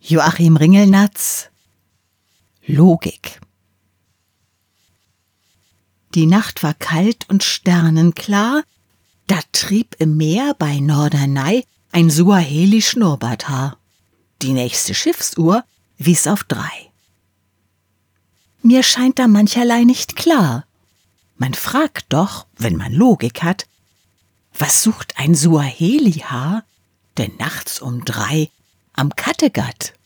Joachim Ringelnatz Logik Die Nacht war kalt und sternenklar, da trieb im Meer bei Norderney ein Suaheli-Schnurrbarthaar. Die nächste Schiffsuhr wies auf drei. Mir scheint da mancherlei nicht klar. Man fragt doch, wenn man Logik hat, was sucht ein Suaheli-Haar denn nachts um drei am Kattegat?